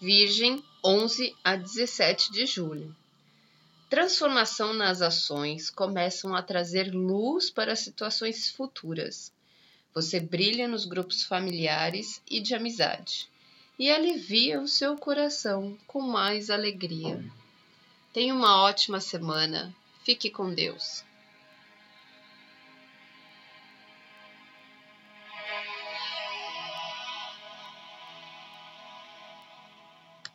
Virgem, 11 a 17 de julho. Transformação nas ações começam a trazer luz para situações futuras. Você brilha nos grupos familiares e de amizade e alivia o seu coração com mais alegria. Tenha uma ótima semana. Fique com Deus.